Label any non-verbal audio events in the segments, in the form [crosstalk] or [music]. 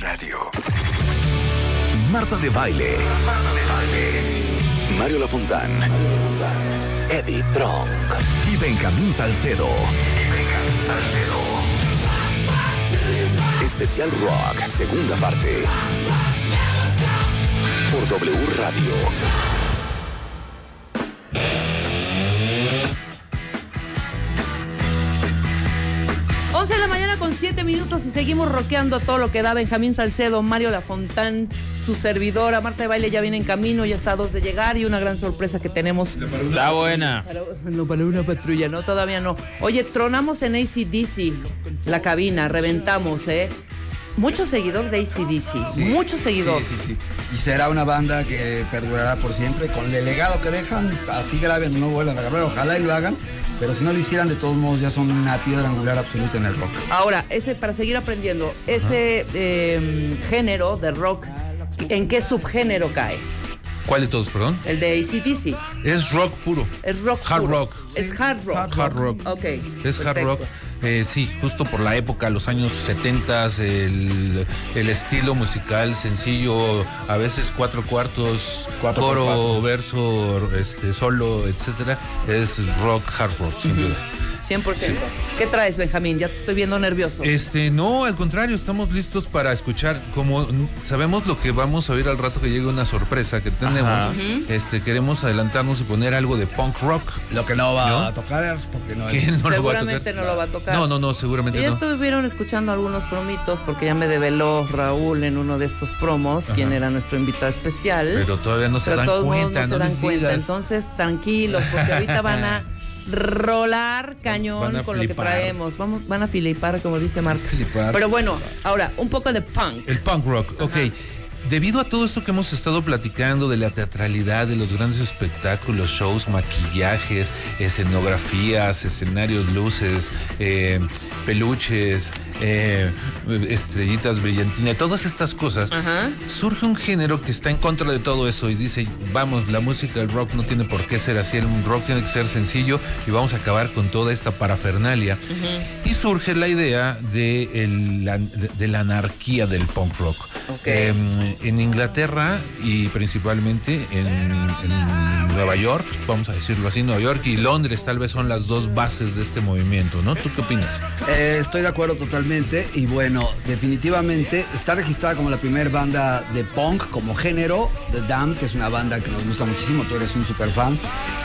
Radio. Marta de Baile. Mario Lafontán. Eddie Trunk. Y Benjamín Salcedo. Especial Rock, segunda parte. Por W Radio. 11 de la mañana con 7 minutos y seguimos rockeando todo lo que da Benjamín Salcedo, Mario Lafontán, su servidora, Marta de Baile ya viene en camino, ya está a dos de llegar y una gran sorpresa que tenemos. Está buena. Para, [laughs] no, para una patrulla, no, todavía no. Oye, tronamos en ACDC la cabina, reventamos, ¿eh? Muchos seguidores de ACDC, Sí, muchos seguidores. Sí, sí, sí. Y será una banda que perdurará por siempre con el legado que dejan. Así graben, no vuelvan a grabar. Ojalá y lo hagan. Pero si no lo hicieran, de todos modos, ya son una piedra angular absoluta en el rock. Ahora, ese, para seguir aprendiendo, ese eh, género de rock, ¿en qué subgénero cae? ¿Cuál de todos, perdón? El de ACDC. Es rock puro. Es rock. Hard puro. rock. Es hard rock. Hard rock. Ok. Es hard perfecto. rock. Eh, sí, justo por la época, los años 70, el, el estilo musical sencillo, a veces cuatro cuartos, Cuatro coro, cuatro. verso, este, solo, etcétera. Es rock, hard rock, sin duda. 100%. ¿Qué traes, Benjamín? Ya te estoy viendo nervioso. Este, no, al contrario, estamos listos para escuchar. Como sabemos lo que vamos a oír al rato que llegue una sorpresa que tenemos, Ajá. este, queremos adelantarnos y poner algo de punk rock. Lo que no va ¿No? a tocar es porque no [laughs] es. no lo va a Seguramente tocar. no lo va a tocar. No, no, no, seguramente ya no. estuvieron escuchando algunos promitos porque ya me develó Raúl en uno de estos promos, Ajá. quien era nuestro invitado especial. Pero todavía no se Pero dan todos cuenta, no se dan cuenta. Entonces, tranquilos, porque ahorita van a [laughs] rolar cañón con lo que traemos. Vamos, van a filipar, como dice Marta. Pero bueno, ahora, un poco de punk. El punk rock, ok. Debido a todo esto que hemos estado platicando de la teatralidad, de los grandes espectáculos, shows, maquillajes, escenografías, escenarios, luces, eh, peluches, eh, estrellitas brillantinas, todas estas cosas, Ajá. surge un género que está en contra de todo eso y dice, vamos, la música, el rock no tiene por qué ser así, el rock tiene que ser sencillo y vamos a acabar con toda esta parafernalia. Y surge la idea de, el- la, de- de la anarquía del punk rock. Eh, en Inglaterra y principalmente en, en Nueva York, vamos a decirlo así, Nueva York y Londres tal vez son las dos bases de este movimiento, ¿no? ¿Tú qué opinas? Eh, estoy de acuerdo totalmente. Y bueno, definitivamente está registrada como la primera banda de punk como género. The Dam, que es una banda que nos gusta muchísimo. Tú eres un super fan.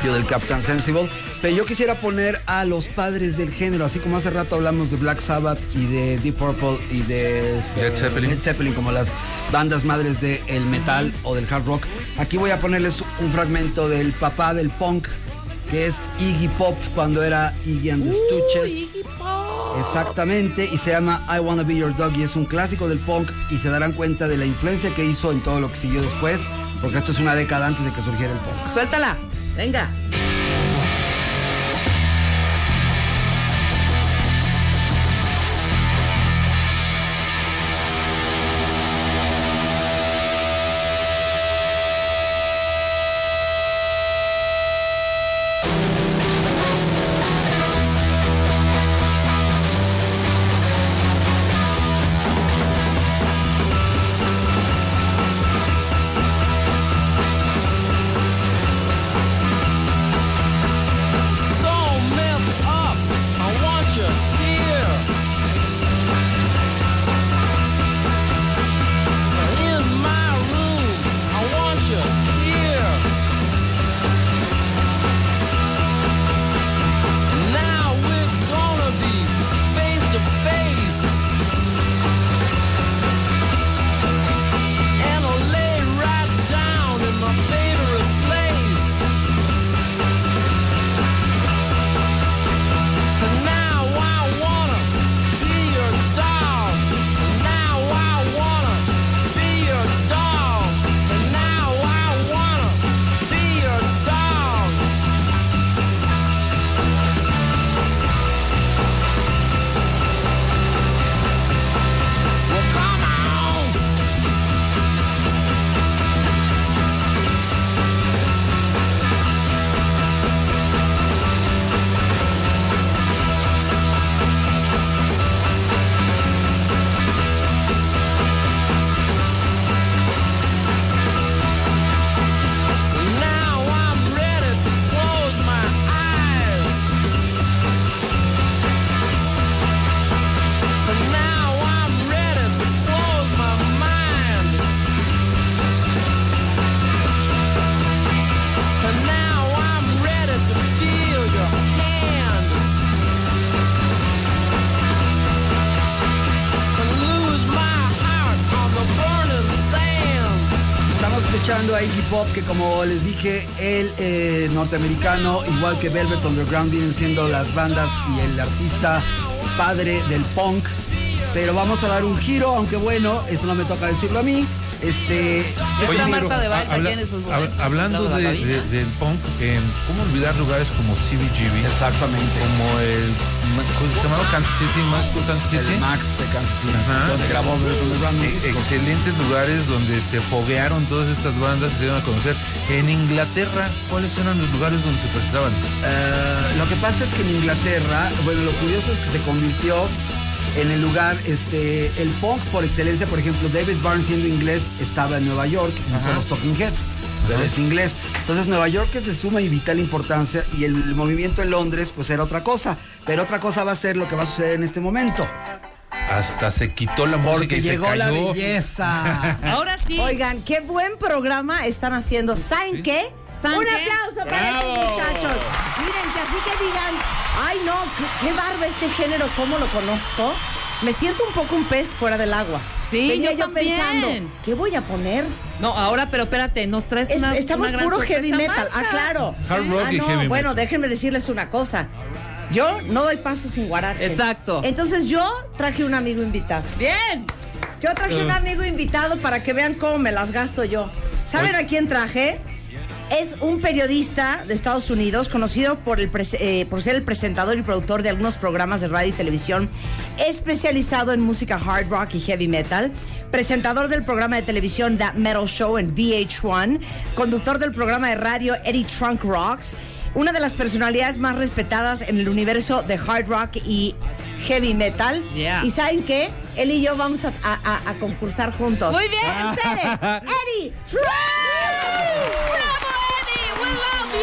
Yo del Captain Sensible. Pero yo quisiera poner a los padres del género, así como hace rato hablamos de Black Sabbath y de Deep Purple y de este, Led Zeppelin. Led Zeppelin como las bandas madres del metal o del hard rock. Aquí voy a ponerles un fragmento del papá del punk, que es Iggy Pop cuando era Iggy and the Stooges. Exactamente, y se llama I Wanna Be Your Dog y es un clásico del punk y se darán cuenta de la influencia que hizo en todo lo que siguió después, porque esto es una década antes de que surgiera el punk. Suéltala. Venga. Como les dije, el eh, norteamericano, igual que Velvet Underground, vienen siendo las bandas y el artista padre del punk. Pero vamos a dar un giro, aunque bueno, eso no me toca decirlo a mí. Este, Oye, negro, Marta de Baile habla- tiene sus hab- hablando de, de de- del punk, eh, ¿cómo olvidar lugares como CBGB? Exactamente. Como el ¿cómo se llamaba Kansas City, Max Kansas City. el Max de Kansas City, Ajá. donde grabó E- excelentes lugares donde se foguearon todas estas bandas, se dieron a conocer. En Inglaterra, ¿cuáles eran los lugares donde se presentaban? Eh, lo que pasa es que en Inglaterra, bueno, lo curioso es que se convirtió en el lugar, este, el punk por excelencia, por ejemplo, David Barnes siendo inglés estaba en Nueva York, no son los Talking Heads, pero es inglés. Entonces Nueva York es de suma y vital importancia y el movimiento en Londres pues era otra cosa, pero otra cosa va a ser lo que va a suceder en este momento, Hasta se quitó la música porque y se llegó la cayó. belleza. Ahora sí. Oigan, qué buen programa están haciendo. ¿Saben qué? ¿Saben Un aplauso para estos muchachos. Miren, que así que digan, ay no, qué, qué barba este género, ¿cómo lo conozco? Me siento un poco un pez fuera del agua. Sí, Venía yo yo, también. pensando, ¿qué voy a poner? No, ahora, pero espérate, nos traes Es- una. estamos una gran puro heavy metal. Ah, claro. Hard rock ah, y no, heavy bueno, metal. déjenme decirles una cosa. Yo no doy paso sin guarache. Exacto. Entonces yo traje un amigo invitado. Bien. Yo traje un amigo invitado para que vean cómo me las gasto yo. ¿Saben a quién traje? Es un periodista de Estados Unidos conocido por, el eh, por ser el presentador y productor de algunos programas de radio y televisión, especializado en música hard rock y heavy metal, presentador del programa de televisión That Metal Show en VH1, conductor del programa de radio Eddie Trunk Rocks, una de las personalidades más respetadas en el universo de hard rock y heavy metal. Yeah. ¿Y saben qué? Él y yo vamos a, a- concursar juntos. Muy bien. [laughs] Eddie Trunk. [laughs]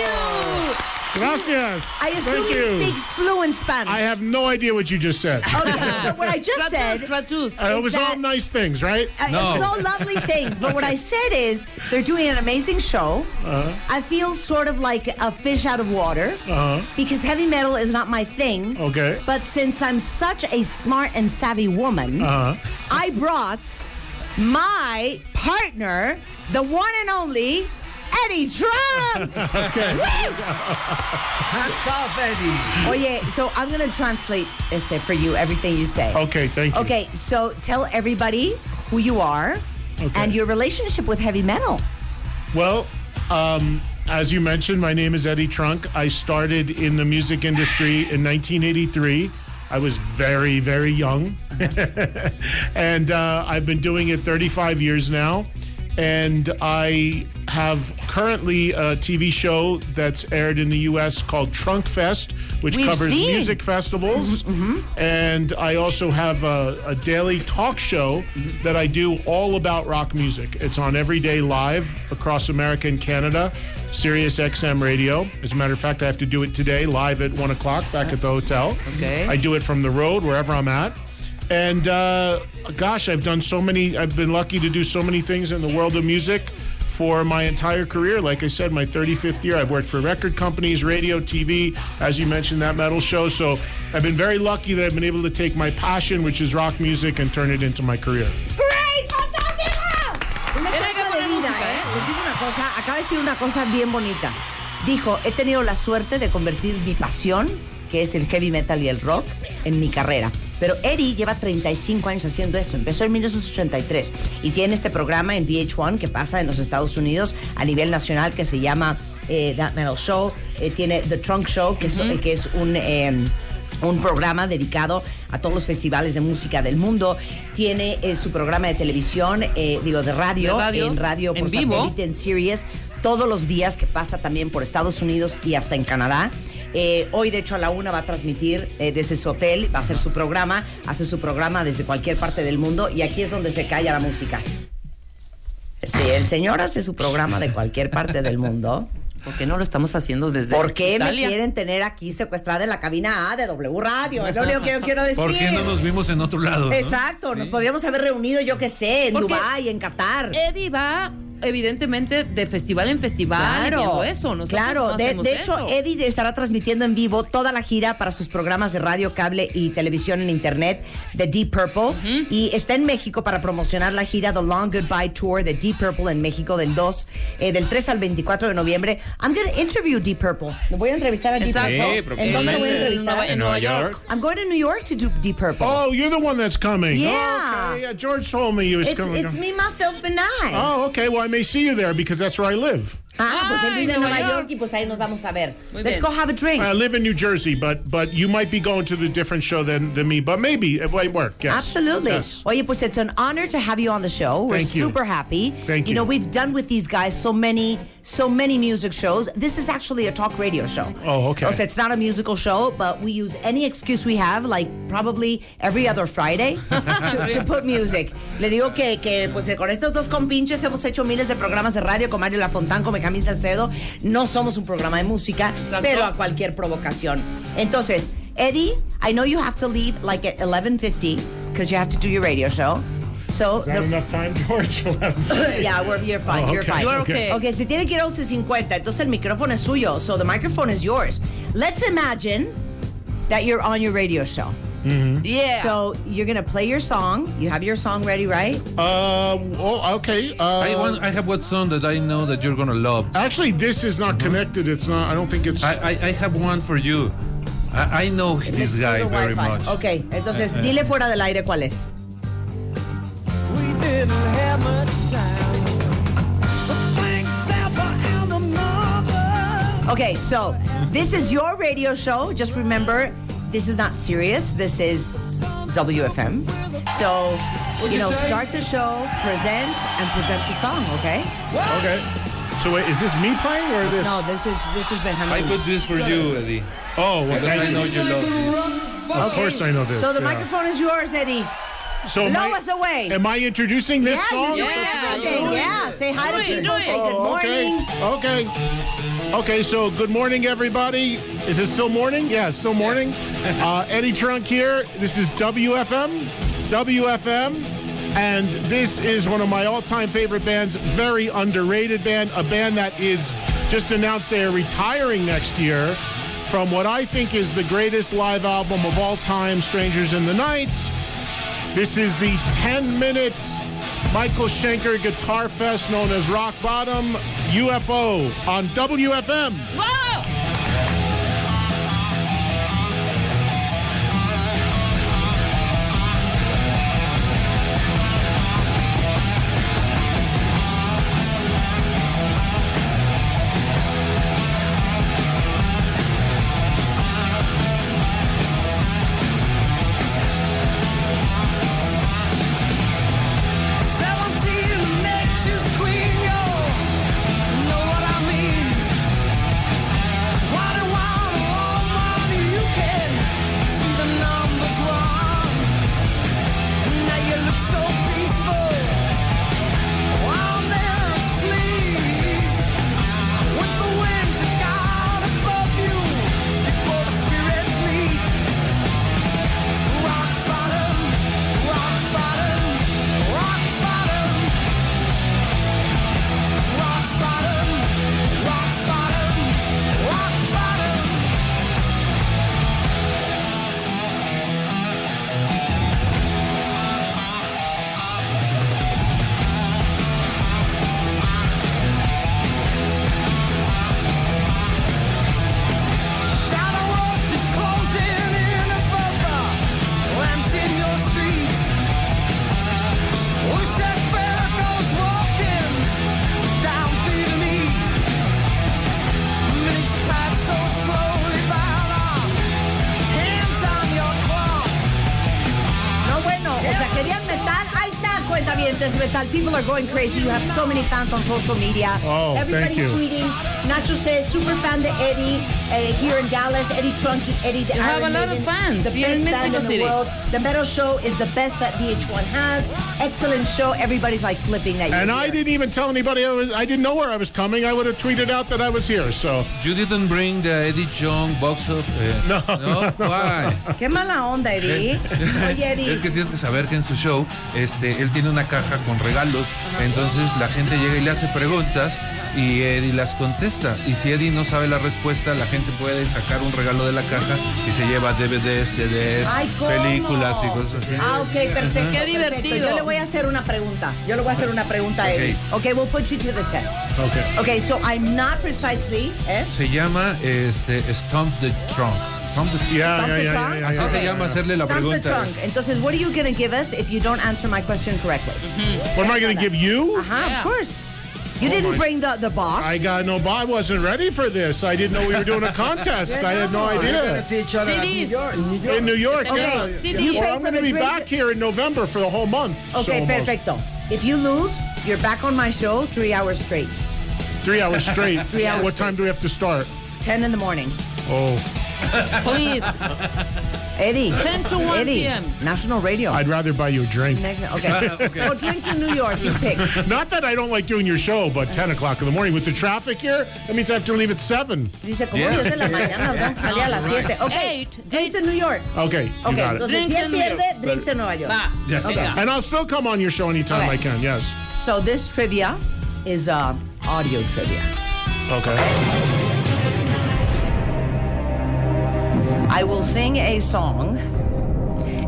you! Gracias. I assume Thank you you. speak fluent Spanish. I have no idea what you just said. Okay, so what I just said, Tratus, tratus. Uh, it is was all that- nice things, right? uh, No. it's all lovely [laughs] things, but what I said is they're doing an amazing show. Uh-huh. I feel sort of like a fish out of water Uh-huh. because heavy metal is not my thing. Okay. But since I'm such a smart and savvy woman, Uh-huh. I brought my partner, the one and only Eddie Trump. [laughs] Okay. Hats off, Eddie. Oye, so I'm gonna translate este for you everything you say. Okay, thank you. Okay, so tell everybody who you are Okay. and your relationship with heavy metal. Well, um, as you mentioned, my name is Eddie Trunk. I started in the music industry in 1983. I was very, very young. [laughs] and uh, I've been doing it 35 years now. And I have currently a TV show that's aired in the U.S. called Trunk Fest, which We've covers seen. music festivals. Mm-hmm, mm-hmm. And I also have a, a daily talk show that I do all about rock music. It's on every day live across America and Canada, Sirius XM radio. As a matter of fact, I have to do it today live at one o'clock back at the hotel. Okay. I do it from the road wherever I'm at. And uh, gosh, I've done so many, I've been lucky to do so many things in the world of music for my entire career. Like I said, my 35th year, I've worked for record companies, radio, TV, as you mentioned, that metal show. So I've been very lucky that I've been able to take my passion, which is rock music, and turn it into my career. ¡Great! ¡Fantástico! Una Tiene de vida, ¿eh? ¿eh? Les digo una cosa, acaba de decir una cosa bien bonita. Dijo, he tenido la suerte de convertir mi pasión, que es el heavy metal y el rock, en mi carrera. Pero Eddie lleva 35 años haciendo esto. Empezó en 1983 y tiene este programa en VH1 que pasa en los Estados Unidos a nivel nacional que se llama eh, That Metal Show. Eh, tiene The Trunk Show, que es, que es un... eh, un programa dedicado a todos los festivales de música del mundo. Tiene eh, su programa de televisión, eh, digo, de radio, De radio, en radio por en vivo. en series, todos los días que pasa también por Estados Unidos y hasta en Canadá. Eh, hoy, de hecho, a la una va a transmitir eh, desde su hotel, va a hacer su programa, hace su programa desde cualquier parte del mundo y aquí es donde se calla la música. Sí, el señor hace su programa de cualquier parte del mundo. [laughs] ¿Por qué no lo estamos haciendo desde ¿Por qué me quieren tener aquí secuestrada en la cabina A de W Radio? Es lo único que yo quiero decir. [laughs] ¿Por qué no nos vimos en otro lado? no? Exacto, nos podríamos haber reunido, yo qué sé, en Porque- Dubái, en Qatar. Eddie va evidentemente, de festival en festival. y viendo eso. Nosotros claro. no de, de hecho, eso. Eddie estará transmitiendo en vivo toda la gira para sus programas de radio, cable y televisión en internet de Deep Purple. Y está en México para promocionar la gira The Long Goodbye Tour de Deep Purple en México del 2, eh, del 3 al 24 de noviembre. I'm going to interview Deep Purple. Me voy a entrevistar a Deep Exacto. Purple. Sí, ¿En dónde lo voy a en entrevistar? En Nueva York. I'm going to New York to do Deep Purple. Oh, you're the one that's coming. Yeah. Oh, okay. Yeah, George told me you was it's coming. it's me, myself, and I. Oh, okay. Well, I may see you there because that's where I live. Ah, pues él vive en Nueva York. York. y pues ahí nos vamos a ver. Muy Let's bien. go have a drink. I live in New Jersey, but but you might be going to the different show than, than me. But maybe it might work. Yes. Absolutely. Yes. Oye, pues it's an honor to have you on the show. We're Thank you. super happy. Thank You know, you. we've done with these guys so many, so many music shows. This is actually a talk radio show. Oh, okay. O sea, it's not a musical show, but we use any excuse we have, like probably every other Friday, [laughs] to, to put music. Le digo que, que pues con estos dos compinches hemos hecho miles de programas de radio con Mario Lafontán, con Benjamín Salcedo. No somos un programa de música, Exacto. pero a cualquier provocación. Entonces, Eddie, I know you have to leave like at 11:50 because you have to do your radio show. So Is that the- enough time, George? [laughs] [laughs] yeah, we're, you're fine. Oh, You're okay. fine. You're okay. Okay, si tiene que ir a 11.50, entonces el micrófono es suyo. So the microphone is yours. Let's imagine that you're on your radio show. Yeah. So you're going to play your song. You have your song ready, right? uh, oh, okay. Uh, I want. I have one song that I know that you're gonna love. actually, this is not connected. It's not. I don't think it's. I I, I have one for you. I, I know Let's this guy very Wi-Fi. much. Okay, entonces dile fuera del aire cuál es. We didn't have much time. But thanks, Alpha and the mother. Okay, so this is your radio show. Just remember, this is not serious. This is WFM. So, you know, start the show, present, and present the song, okay? okay. So wait, is this me playing or this? No, this is this has been is I Benjamin. put this for you, Eddie. Oh, well, Because I know you. you love this. Of course I know this. So the yeah. microphone is yours, Eddie. So am blow I- us away. Am I introducing this yeah, song? you're doing Yeah, everything. do it. Yeah, say hi Do to people. Say good Oh, morning. Okay. Okay. Okay, so good morning, everybody. Is it still morning? Yeah, it's still morning. Uh, Eddie Trunk here. This is WFM. WFM. And this is one of my all time favorite bands, very underrated band, a band that is just announced they are retiring next year from what I think is the greatest live album of all time, Strangers in the Night. This is the 10 minute Michael Schenker Guitar Fest known as Rock Bottom UFO on WFM. Wow. Going crazy. You have so many fans on social media. Oh, Everybody's thank you. tweeting. Nacho says, super fan de Eddie uh, here in Dallas. Eddie Trunky, Eddie the You have Iron a lot of fans The here best band in the City. world. The metal show is the best that VH1 has. Excellent show. Everybody's like flipping that. you're And I here. didn't even tell anybody I was I didn't know where I was coming. I would have tweeted out that I was here. So You didn't bring the Eddie Young box of. eh, No. [laughs] No. Why? Qué mala onda, Eddie. [laughs] Oye, Eddie. Es que tienes que saber que en su show, este, él tiene una caja con regalos. Entonces la gente llega y le hace preguntas y Eddie las contesta. Y si Eddie no sabe la respuesta, la gente puede sacar un regalo de la caja y se lleva DVDs, CDs, Ay, películas y cosas así. Ah, ok, perfecto. Qué perfecto. divertido. Yo le voy a hacer una pregunta. Yo le voy a hacer una pregunta a Eddie. Okay, we'll put you to the test. Okay. Okay, so I'm not precisely. Eh? Se llama este, Stomp the Trunk. Stomp the Yeah, Stomp yeah, the yeah, trunk? yeah, yeah, Así yeah. se llama hacerle la Stump the pregunta. trunk. Entonces, what are you going to give us if you don't answer my question correctly? What am I going to give you? Uh-huh, Yeah. of course. You Oh didn't my- bring the, the box. I got no. box. I wasn't ready for this. I didn't know we were doing a [laughs] contest. I had no We're gonna idea. see each other at New CDs. York, in New York. In New York, Okay, yeah. CD. You Well, pay I'm going to be drinks. back here in November for the whole month. Okay, so almost. perfecto. If you lose, you're back on my show three hours straight. Three hours straight. [laughs] Three hours What time do we have to start? 10 in the morning. Oh, Please. Eddie. 10 to 1 Eddie, p.m. National Radio. I'd rather buy you a drink. Next- [laughs] okay. Well, drinks in New York, you pick. [laughs] Not that I don't like doing your show, but 10 o'clock in the morning with the traffic here, that means I have to leave at 7. Dice, como Yeah. 10 de la mañana, tengo que a las 7. Okay. Eight. Drinks in New York. Okay, you Okay, got it. entonces Drinks si él in New pierde, York. drinks in Nueva York. Va. Yes. Venga. And I'll still come on your show anytime Okay. I can, yes. So this trivia is uh, audio trivia. Okay. I will sing a song,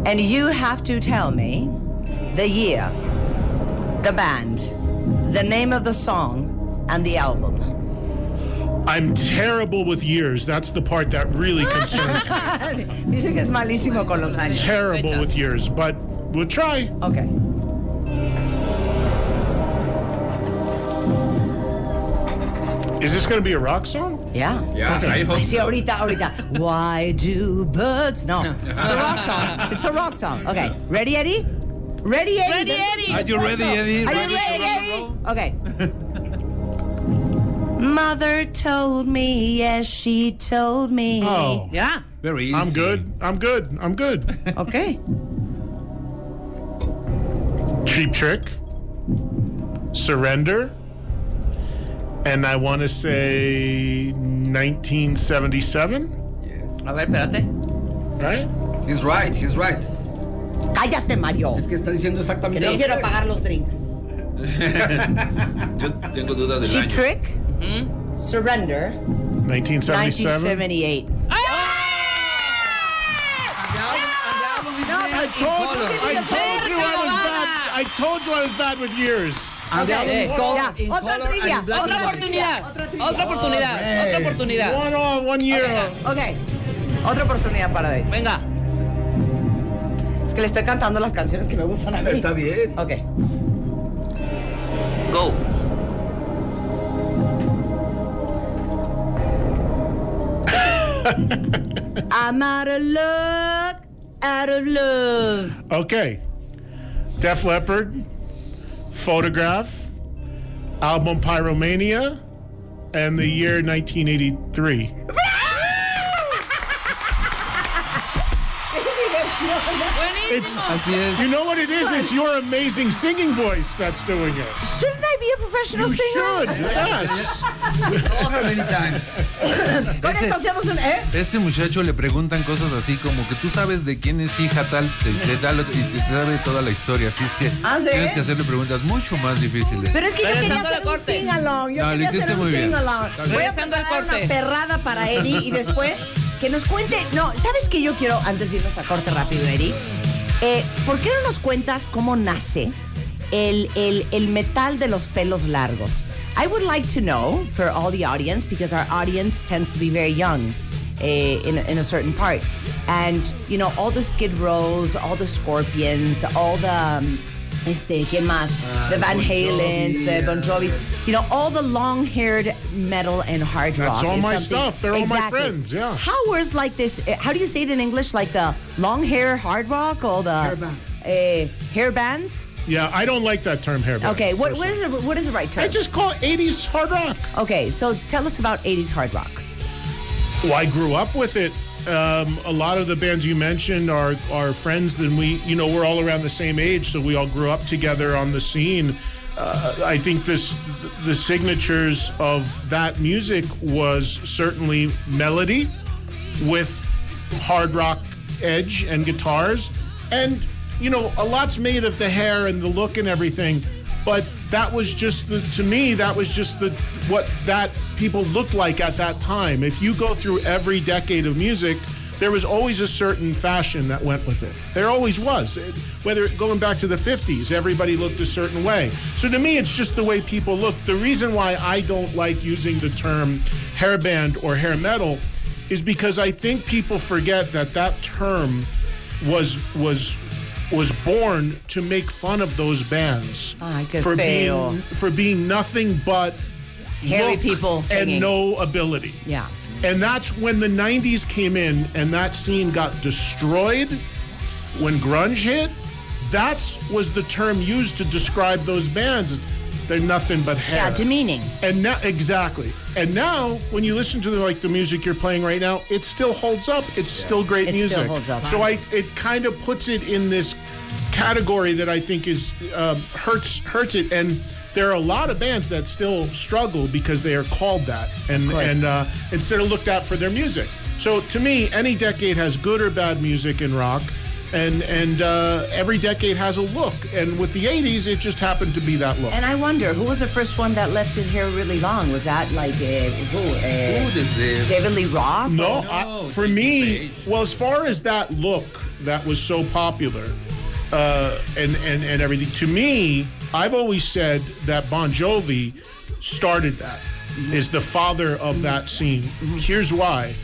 and you have to tell me the year, the band, the name of the song, and the album. I'm terrible with years. That's the part that really concerns me. [laughs] Dice que es malísimo con los años. terrible with years, but we'll try. Okay. Is this going to be a rock song? Yeah. Yeah, I hope Ay, sí, so. ahorita, ahorita. [laughs] Why do birds? No. It's a rock song. It's a rock song. Okay. Ready, Eddie? Ready, Eddie? Ready, Eddie. Are you ready, Eddie? Are you ready, Eddie? Okay. [laughs] Mother told me, yes, she told me. Oh, Yeah. Very easy. I'm good. I'm good. I'm good. [laughs] Okay. Cheap Trick, Surrender, and I want to say 1977, A ver, espérate. right? He's right, he's right. Cállate, Mario. Es que está diciendo Que exactamente no lo quiero que es. pagar los drinks. [laughs] Yo tengo duda del Cheap año. Trick, mm-hmm. Surrender, 1977. 1978. I told, I told you I was bad. I told you I was bad with years. Is Okay. called Ya, In otra Color trivia, Black Otra and oportunidad. Otra oportunidad. Otra oportunidad. One on, one year. Ok. Otra oportunidad para Eddie. Venga. Es que le estoy cantando las canciones que me gustan a mí. Está bien. Ok. Go. [laughs] I'm out of luck, out of love. Okay. Def Leppard, Photograph, album Pyromania, and the year 1983. It's. Así es. you know what it is? It's your amazing singing voice that's doing it. Shouldn't I be a professional You singer? should, yes. Con esto hacemos un... ¿eh? Este muchacho le preguntan cosas así como que tú sabes de quién es hija tal, de, de tal, y te sabe toda la historia. Así es que ¿Ah, sí? tienes que hacerle preguntas mucho más difíciles. Pero es que yo quería hacer un corte. sing-along. Yo No, lo quería hiciste hacer un muy bien. sing-along. Voy a Regresando al preparar corte. una perrada para Eddie y después que nos cuente... No, ¿sabes qué yo quiero, antes de irnos a corte rápido, Eddie? Eh, ¿Por qué no nos cuentas cómo nace el, el, metal de los pelos largos? I would like to know for all the audience, because our audience tends to be very young eh, in, in a certain part. And, you know, all the Skid Rows, all the Scorpions, all the... um, este, ¿quién más? the Van Bon Halens, the Bon Jovis. You know, all the long-haired metal and hard rock. That's all my something- stuff. They're all my friends, yeah. How was like this? uh, How do you say it in English? Like the long hair hard rock or the Hairband. uh, hair bands? Yeah, I don't like that term hairband. Okay, what, what is the, what is the right term? I just call it 80s hard rock. okay, so tell us about 80s hard rock. Well, I grew up with it. Um, a lot of the bands you mentioned are are friends, and we, you know, we're all around the same age, so we all grew up together on the scene. Uh, I think this the signatures of that music was certainly melody with hard rock edge and guitars, and you know, a lot's made of the hair and the look and everything, but that was just the, to me, that was just the what that people looked like at that time. If you go through every decade of music, there was always a certain fashion that went with it. There always was. It- whether going back to the 50s, everybody looked a certain way. So to me, it's just the way people look. The reason why I don't like using the term hairband or hair metal is because I think people forget that that term was was was born to make fun of those bands ah, Ay, qué for feo. being for being nothing but Hairy look people and no ability. Yeah. And that's when the 90s came in and that scene got destroyed when grunge hit. That was the term used to describe those bands. They're nothing but hair. Yeah, demeaning. And now, exactly. And now, when you listen to the, like the music you're playing right now, it still holds up. It's still great It music. still holds up. So I, it kind of puts it in this category that I think is um, hurts hurts it. And there are a lot of bands that still struggle because they are called that, and and uh, instead of looked at for their music. So to me, any decade has good or bad music in rock. And and uh, every decade has a look, and with the '80s, it just happened to be that look. And I wonder who was the first one that left his hair really long? Was that like uh, who? Uh, desde- David Lee Roth? No, Or- I, for me, well, as far as that look that was so popular, uh, and and and everything, to me, I've always said that Bon Jovi started that, is the father of that scene. Here's why.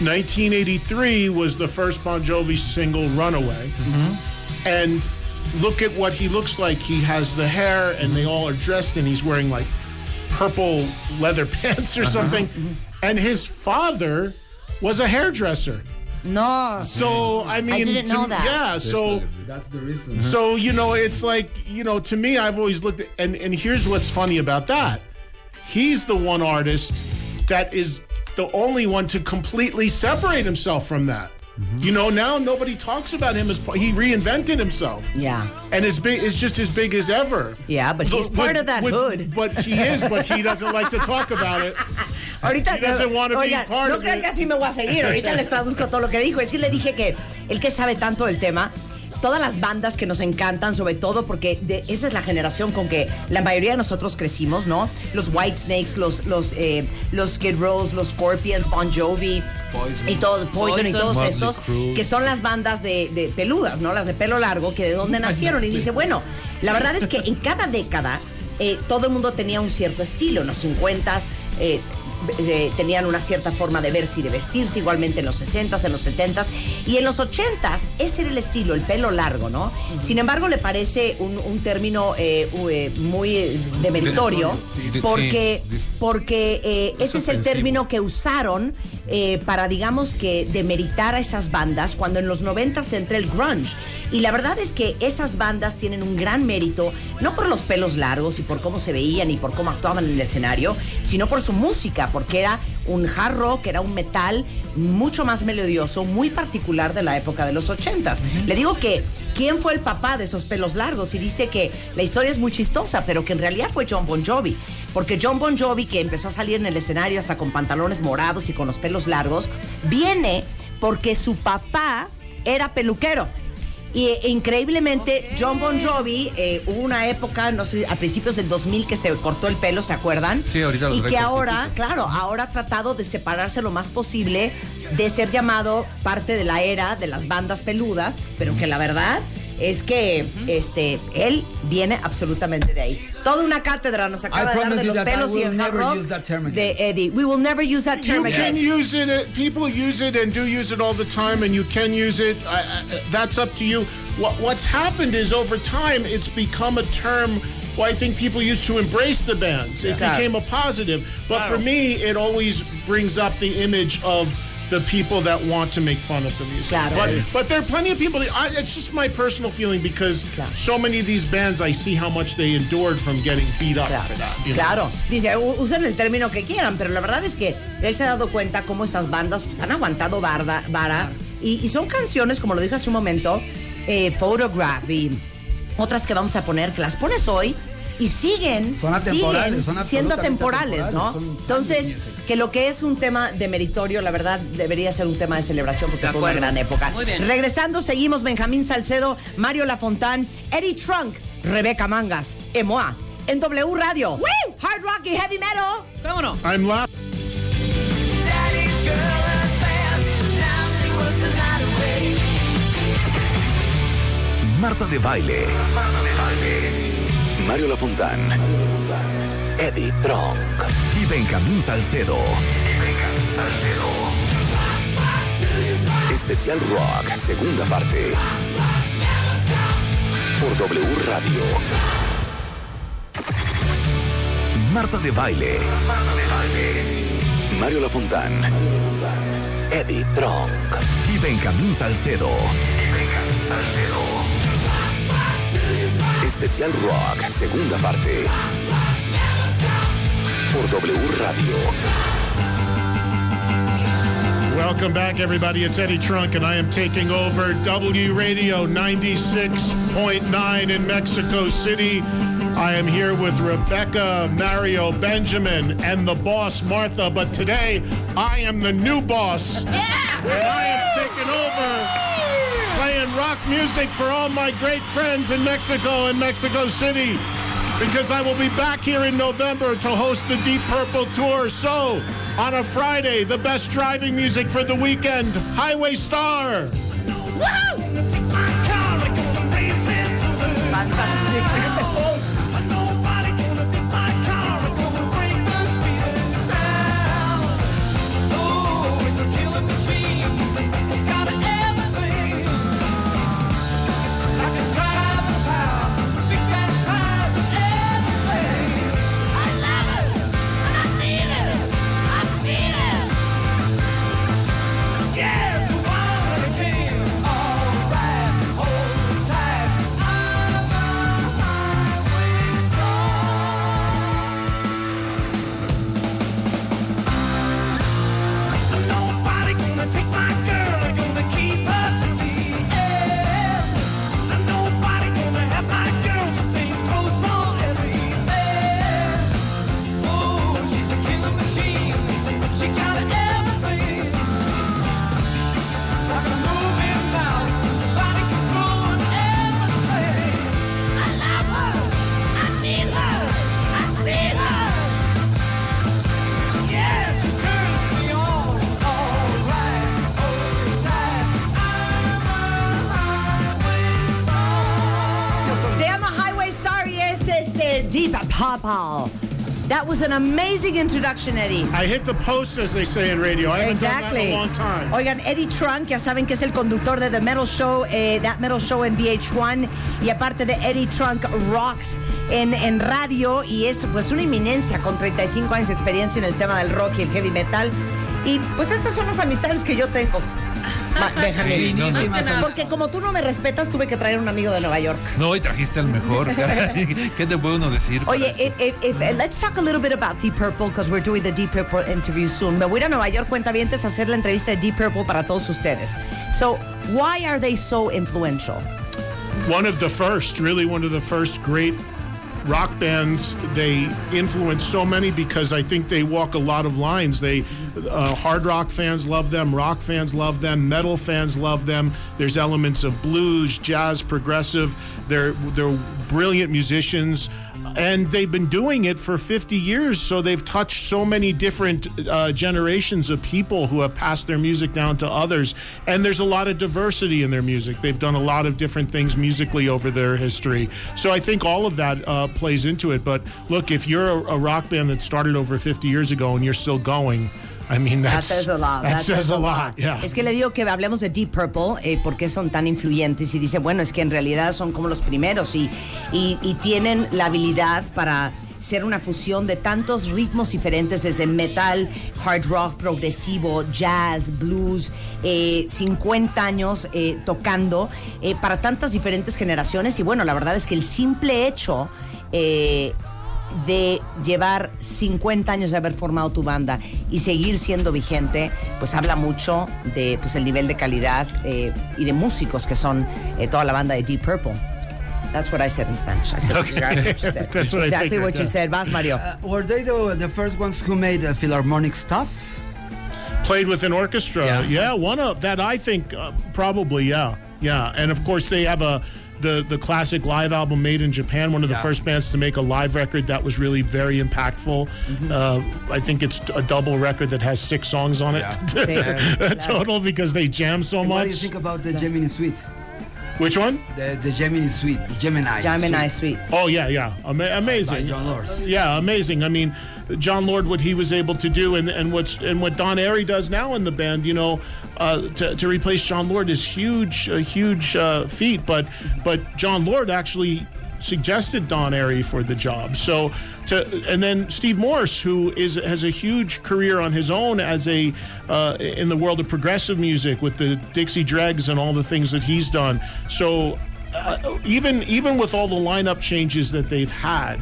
1983 was the first Bon Jovi single, "Runaway," mm-hmm. and look at what he looks like. He has the hair, and they all are dressed, and he's wearing like purple leather [laughs] pants or uh-huh. something. Mm-hmm. And his father was a hairdresser. No. So I mean, didn't to- know that. Yeah, so That's the reason. so mm-hmm. you know, it's like you know, to me, I've always looked at, and and here's what's funny about that. He's the one artist that is the only one to completely separate himself from that. Mm-hmm. You know, now nobody talks about him as he reinvented himself. Yeah. And is big is just as big as ever. Yeah, but he's part of that hood. But he is, but he doesn't like to talk about it. [laughs] Ahorita Oigan, no crean que así me voy a seguir. Ahorita les traduzco todo lo que dijo. Es que le dije que el que sabe tanto del tema, todas las bandas que nos encantan, sobre todo porque de- esa es la generación con que la mayoría de nosotros crecimos, ¿no? Los White Snakes, los los eh, los Skid Rows, los Scorpions, Bon Jovi. Y todo, Poison, y Poison. todos Motley estos, que son las bandas de, de peludas, ¿no? Las de pelo largo, que de dónde nacieron. Y dice, bueno, la verdad es que en cada década eh, todo el mundo tenía un cierto estilo. En los 50s eh, eh, tenían una cierta forma de verse y de vestirse, igualmente en los 60s, en los 70s. Y en los 80s, ese era el estilo, el pelo largo, ¿no? Sin embargo, le parece un, un término eh, eh, muy eh, demeritorio, Sí, porque, sí. porque eh, Es ese es el término que usaron para, digamos que, demeritar a esas bandas cuando en los 90 se entra el grunge. Y la verdad es que esas bandas tienen un gran mérito, no por los pelos largos y por cómo se veían y por cómo actuaban en el escenario, sino por su música, porque era un hard rock, era un metal mucho más melodioso, muy particular de la época de los 80s. Le digo que, ¿quién fue el papá de esos pelos largos? Y dice que la historia es muy chistosa, pero que en realidad fue John Bon Jovi. Porque John Bon Jovi, que empezó a salir en el escenario hasta con pantalones morados y con los pelos largos, viene porque su papá era peluquero. Y eh, increíblemente, John Bon Jovi, eh, hubo una época, no sé, a principios del 2000 que se cortó el pelo, ¿se acuerdan? Sí, ahorita lo Y que ahora, claro, ahora ha tratado de separarse lo más posible de ser llamado parte de la era de las bandas peludas, pero que la verdad es que este él viene absolutamente de ahí. Toda una cátedra nos acaba I de dar de los that pelos y el hard never rock use that term again. de Eddie. We will never use that term You can use it. uh, People use it and do use it all the time, and you can use it. I, I, that's up to you. What, what's happened is over time, it's become a term. Well, I think people used to embrace the bands. It Claro. became a positive. But for me, it always brings up the image of the people that want to make fun of the music. Claro. But, but there are plenty of people. That, I, it's just my personal feeling because Claro. so many of these bands, I see how much they endured from getting beat up Claro, for that. know? claro. Dice, usen el término que quieran, pero la verdad es que él se ha dado cuenta cómo estas bandas pues, han aguantado barda- vara. Y, y son canciones, como lo dije hace un momento, eh, Photograph y otras que vamos a poner, que las pones hoy y siguen, Son atemporales, siguen son siendo atemporales, ¿no? Entonces, que lo que es un tema de meritorio, la verdad, debería ser un tema de celebración porque De fue una gran época. Muy bien. Regresando, seguimos Benjamín Salcedo, Mario Lafontán, Eddie Trunk, Rebeca Mangas, Emoa, en W Radio. Hard rock y heavy metal. ¿Cómo no? I'm laughing. Daddy's girl at fast. Now she was a night away. Marta de baile. Mario Lafontán. Eddie Trunk. Y Benjamín Salcedo. Especial Rock, segunda parte. Por W Radio. Marta de baile. Mario Lafontán. Eddie Trunk. Y Benjamín Salcedo. Especial Rock, segunda parte. Por W Radio. Welcome back, everybody. It's Eddie Trunk, and I am taking over W Radio 96.9 in Mexico City. I am here with Rebecca, Mario, Benjamin, and the boss, Martha. But today, I am the new boss. Yeah! And I am taking over playing rock music for all my great friends in Mexico and Mexico City. Because I will be back here in November to host the Deep Purple Tour. So, on a Friday, the best driving music for the weekend, Highway Star. Yeah, [laughs] Purple. That was an amazing introduction, Eddie. I hit the post, as they say in radio. I haven't done that Exactly. in a long time. Oigan, Eddie Trunk, ya saben que es el conductor de The Metal Show, eh, That Metal Show en VH1 y aparte de Eddie Trunk Rocks en, en radio y es pues una eminencia con 35 años de experiencia en el tema del rock y el heavy metal. Y pues estas son las amistades que yo tengo. Ma- Benjamín. no, no. Porque como tú no me respetas, tuve que traer un amigo de Nueva York. No, y trajiste al mejor. [laughs] ¿Qué te puede uno decir? Oye, if, if, if- let's talk a little bit about Deep Purple because we're doing the Deep Purple interview soon. Me voy a ir a Nueva York, cuentavientes, a hacer la entrevista de Deep Purple para todos ustedes. So, why are they so influential? one of the first, really one of the first great rock bands. They influence so many because I think they walk a lot of lines. They uh, hard rock fans love them, rock fans love them, metal fans love them. There's elements of blues, jazz, progressive. They're they're brilliant musicians. And they've been doing it for 50 years, so they've touched so many different uh, generations of people who have passed their music down to others. And there's a lot of diversity in their music. They've done a lot of different things musically over their history. So I think all of that uh, plays into it. But look, if you're a, a rock band that started over 50 years ago and you're still going, I mean, That that's, says a lot. That, says a lot. Yeah. Es que le digo que hablemos de Deep Purple, eh, por qué son tan influyentes. Y dice, bueno, es que en realidad son como los primeros y, y, y tienen la habilidad para ser una fusión de tantos ritmos diferentes, desde metal, hard rock, progresivo, jazz, blues, eh, 50 años eh, tocando eh, para tantas diferentes generaciones. Y bueno, la verdad es que el simple hecho eh, de llevar 50 años de haber formado tu banda y seguir siendo vigente, pues habla mucho de pues, el nivel de calidad eh, y de músicos que son eh, toda la banda de Deep Purple. That's what I said in Spanish. I said exactly what you [laughs] said. That's what I exactly what you said. Vas, Mario. Uh, were they the, the first ones who made uh, philharmonic stuff? Played with an orchestra. Yeah. Yeah, one of that I think uh, probably yeah. Yeah. And of course they have a the the classic live album made in Japan, one of the Yeah. first bands to make a live record that was really very impactful. Uh, I think it's a double record that has six songs on it Yeah. [laughs] [laughs] total because they jam so And much. what do you think about the Gemini Suite? Which one? The, the Gemini Suite, Gemini. Gemini Suite. Suite. Oh yeah, yeah, Ama- amazing. By Jon Lord. Yeah, amazing. I mean, Jon Lord, what he was able to do, and, and what's and what Don Airey does now in the band, you know, uh, to, to replace Jon Lord is huge, a huge uh, feat. But but Jon Lord actually suggested Don Airey for the job. So to and then Steve Morse, who is has a huge career on his own as a uh, in the world of progressive music with the Dixie Dregs and all the things that he's done. So uh, even even with all the lineup changes that they've had,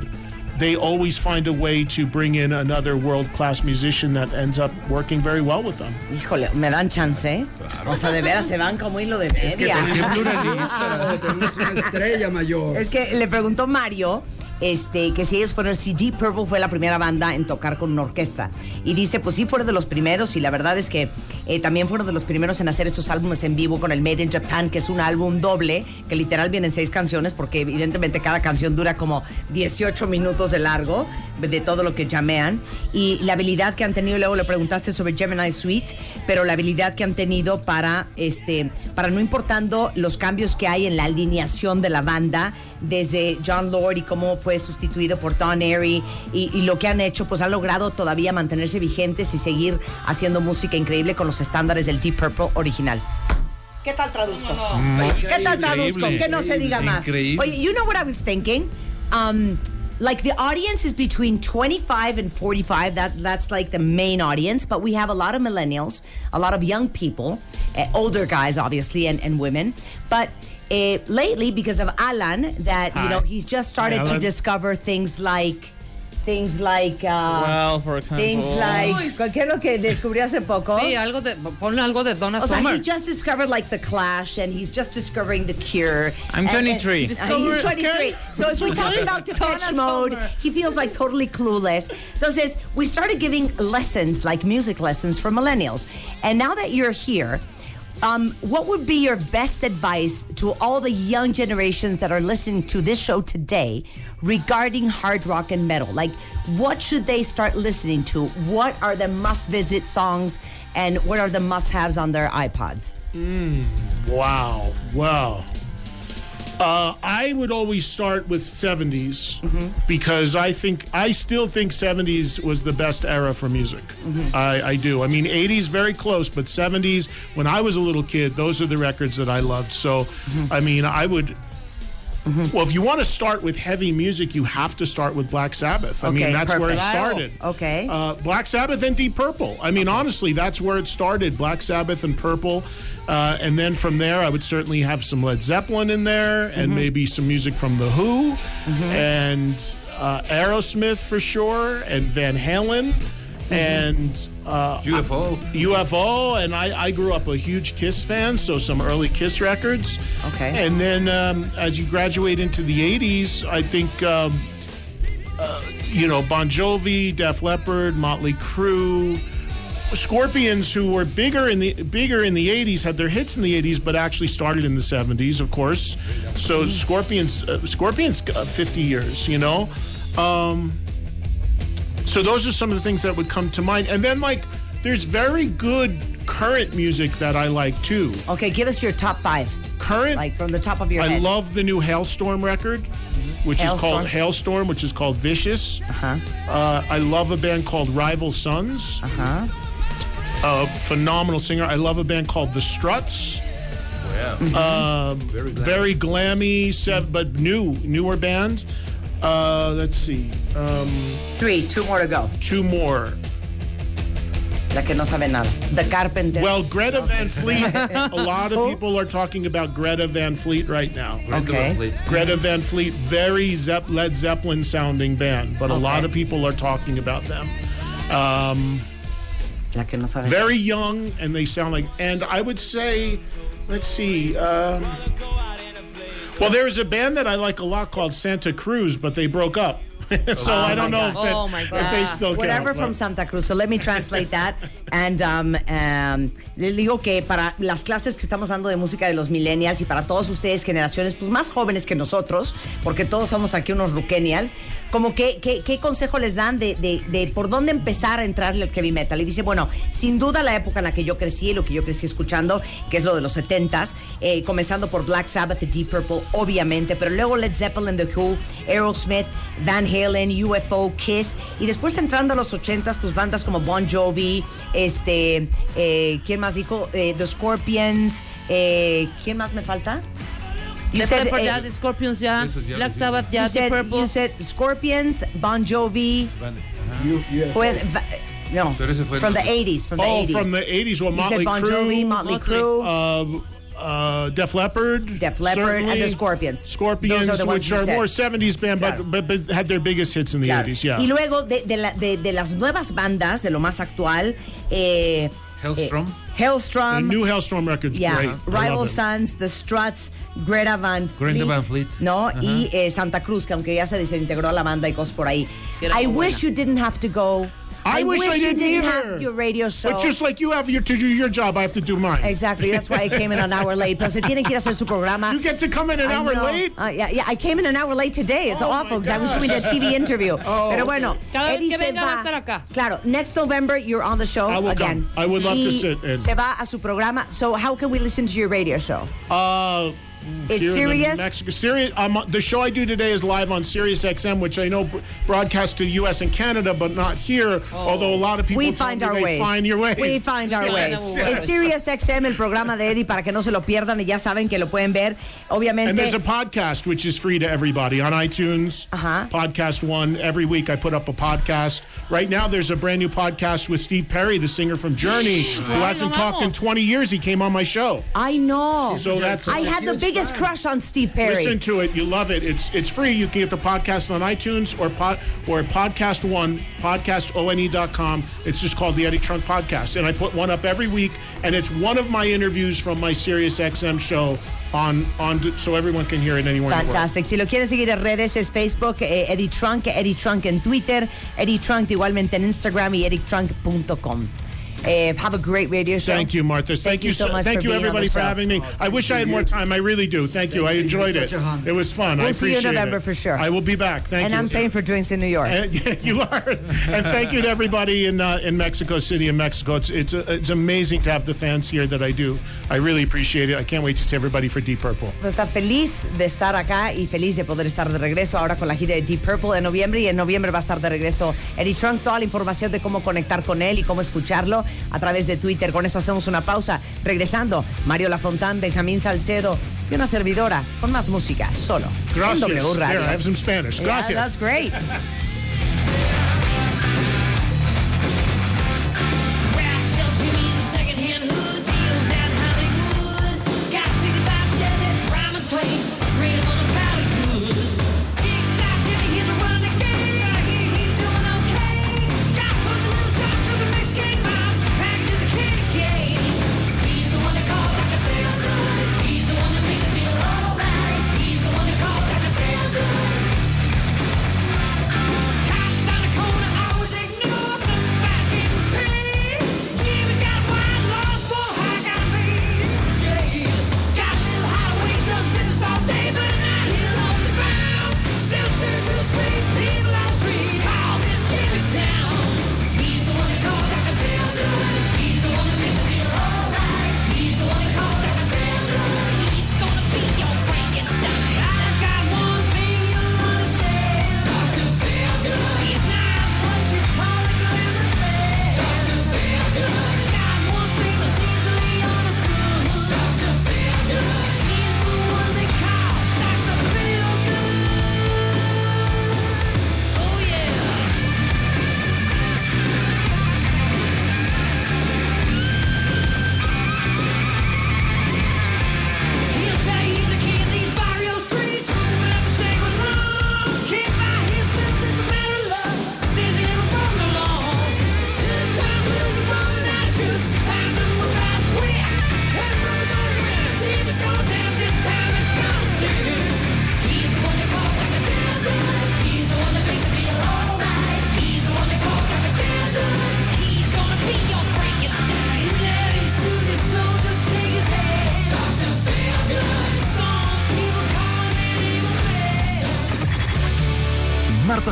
they always find a way to bring in another world class musician that ends up working very well with them. Híjole, me dan chance, ¿eh? O sea, de veras se van como hilo de media. Tenemos [laughs] una estrella mayor. Es que le preguntó Mario este, que si ellos fueron, si Deep Purple fue la primera banda en tocar con una orquesta. Y dice, pues sí, fueron de los primeros. Y la verdad es que eh, también fueron de los primeros en hacer estos álbumes en vivo con el Made in Japan, que es un álbum doble, que literal vienen seis canciones, porque evidentemente cada canción dura como 18 minutos de largo, de todo lo que llamean. Y la habilidad que han tenido, luego le preguntaste sobre Gemini Suite, pero la habilidad que han tenido para, este, para no importando los cambios que hay en la alineación de la banda, desde John Lord y cómo fue sustituido por Don Airy y, y lo que han hecho, pues han logrado todavía mantenerse vigentes y seguir haciendo música increíble con los estándares del Deep Purple original. ¿Qué tal traduzco? ¿Qué tal traduzco? Que no se diga más. Increíble. Oye, you know what I was thinking? Um, like the audience is between 25 and 45. That that's like the main audience, but we have a lot of millennials, a lot of young people, uh, older guys obviously, and, and women. But uh, lately, because of Alan, that you know he's just started Hi, to discover things like things like uh, Well, for example. things like ¿qué es lo que descubrió hace poco? Sí, algo de, ponle algo de Donna O sea, he just discovered like the Clash, and he's just discovering the Cure. I'm 23. and- and he's Discover- 23. So if we talk [laughs] about Depeche Mode, Summer. he feels like totally clueless. Entonces, we started giving lessons, like music lessons for millennials. And now that you're here, um, what would be your best advice to all the young generations that are listening to this show today regarding hard rock and metal? Like, what should they start listening to? What are the must visit songs and what are the must haves on their iPods? Wow. Wow. Uh, I would always start with 70s because I think I still think 70s was the best era for music. I, I do. I mean, 80s very close, but 70s when I was a little kid, those are the records that I loved. So, I mean, I would. Well, if you want to start with heavy music, you have to start with Black Sabbath. I Okay, mean, that's where it perfect. started. Okay. Uh, Black Sabbath and Deep Purple. I mean, honestly, that's where it started. Black Sabbath and Purple, uh, and then from there, I would certainly have some Led Zeppelin in there, and maybe some music from the Who, and uh, Aerosmith for sure, and Van Halen, and uh, UFO. UFO, and I, I grew up a huge Kiss fan, so some early Kiss records. Okay. And then um, as you graduate into the 80s, I think, um, uh, you know, Bon Jovi, Def Leppard, Motley Crue, Scorpions, who were bigger in the bigger in the 80s, had their hits in the 80s, but actually started in the 70s, of course. So Scorpions, uh, Scorpions, uh, 50 years, you know. Um, so those are some of the things that would come to mind. And then like there's very good current music that I like too. Okay, give us your top five, Current like from the top of your I head. love the new Halestorm record, which is called Halestorm, which is called Vicious. Uh-huh. I love a band called Rival Sons. Uh-huh. A phenomenal singer. I love a band called The Struts. Um, very glammy, set, but new, newer band. Uh, let's see, um, Three, two more to go. two more. La que no sabe nada. The Carpenters. Well, Greta Van Fleet. a lot of people are talking about Greta Van Fleet right now. okay. Greta Van Fleet, very Zepp- Led Zeppelin sounding band, but a lot of people are talking about them. Um, La que no sabe. very young, and they sound like. And I would say, let's see. Um, Well, there's a band that I like a lot called Santa Cruz, but they broke up. [laughs] so I don't know if, that, Oh, my if God. they still Whatever count, from but- Santa Cruz. So let me translate that. And um, um, le digo que para las clases que estamos dando de música de los millennials y para todos ustedes, generaciones pues más jóvenes que nosotros, porque todos somos aquí unos ruquenials, como que, que- ¿qué consejo les dan de, de- de por dónde empezar a entrarle al heavy metal? Y dice, bueno, sin duda la época en la que yo crecí, lo que yo crecí escuchando, que es lo de los 70s, eh, comenzando por Black Sabbath, Deep Purple, obviamente, pero luego Led Zeppelin, The Who, Aerosmith, Van Halen, UFO, Kiss, y después entrando a los 80s, pues bandas como Bon Jovi, este, eh, ¿quién más dijo? Eh, The Scorpions, eh, ¿quién más me falta? You The said, Pepper eh, ya, The Scorpions ya Black Sabbath ya, you The said, Purple. you said Scorpions, Bon Jovi, pues, no, from the los- 80s, from the Oh, 80s. from the 80s. Well, You Motley said Bon Crue, Jovi, Motley, Motley. Crue. uh, uh, Def Leppard, Def Leppard and the. Scorpions. Scorpions, are the which you are said. more 70s band, Claro. but, but, but had their biggest hits in the Claro. 80s. Yeah. Y luego de, de la- de- de las nuevas bandas, de lo más actual, eh, Hellstrom. eh, the new Halestorm record's yeah, great. I Rival. Sons, The Struts, Greta Van Fleet, Greta Van Fleet. ¿no? Ajá. Y eh, Santa Cruz, que aunque ya se desintegró la banda y cosas por ahí. Era I muy wish you didn't have to go. I, wish, I didn't, didn't have your radio show. But just like you have your, to do your job, I have to do mine. Exactly, that's why I came in an hour late. Pero se tienen que ir a hacer su programa. You get to come in an I hour know. late? Uh, yeah, yeah, I came in an hour late today. It's Oh, awful because I was doing a TV interview. [laughs] Oh, Pero bueno, Cada vez Eddie que se venga va a estar acá. Claro, next November you're on the show I will again. come. I would love to sit in. Se va a su programa. So how can we listen to your radio show? Uh, It's Sirius? Mexico. Sirius. Um, the show I do today is live on Sirius XM, which I know br- broadcast to the U.S. and Canada, but not here. Although a lot of people We find our ways. Find your ways. We find our [laughs] ways. Es Sirius XM, el programa de Eddie, para que no se lo pierdan y ya saben que lo pueden ver. Obviamente. And there's a podcast which is free to everybody on iTunes. Uh-huh. Podcast One. Every week I put up a podcast. Right now there's a brand new podcast with Steve Perry, the singer from Journey, who hasn't talked in 20 years. He came on my show. I know. So that's I had the biggest crush on Steve Perry. Listen to it. You love it. It's it's free. You can get the podcast on iTunes or pod or podcast one podcastone.com. It's just called the Eddie Trunk Podcast, and I put one up every week, and it's one of my interviews from my Sirius XM show on on so everyone can hear it anywhere. in the world. Fantastic. Si lo quieren seguir en redes es Facebook, eh, Eddie Trunk, Eddie Trunk en Twitter, Eddie Trunk igualmente en Instagram y eddietrunk.com. Eh, have a great radio show. Thank you, Martha. Thank, you so much Thank for you, being everybody, for having me. I wish I had more time. I really do. Thank you. I enjoyed it. such a hon. It was fun. I We'll see you in appreciate November it. for sure. I will be back. Thank and you. And I'm paying for drinks in New York. And, [laughs] yeah, you are. And thank you to everybody in uh, in Mexico City in Mexico. It's it's uh, it's amazing to have the fans here that I do. I really appreciate it. I can't wait to see everybody for Deep Purple. Pues está feliz de estar acá y feliz de poder estar de regreso ahora con la gira de Deep Purple en noviembre y en noviembre va a estar de regreso Eddie Trunk. Toda la información de cómo conectar con él y cómo escucharlo a través de Twitter. Con eso hacemos una pausa. Regresando, Mario Lafontán, Benjamín Salcedo y una servidora con más música solo Gracias. en W Radio. There, I have some Spanish. Yeah, Gracias. that's great.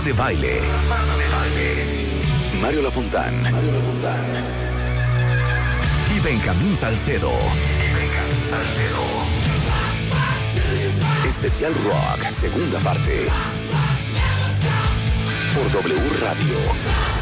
De Baile. Mario Lafontán. Mario Lafontán. Y Benjamín Salcedo. Especial Rock, segunda parte. Por W Radio.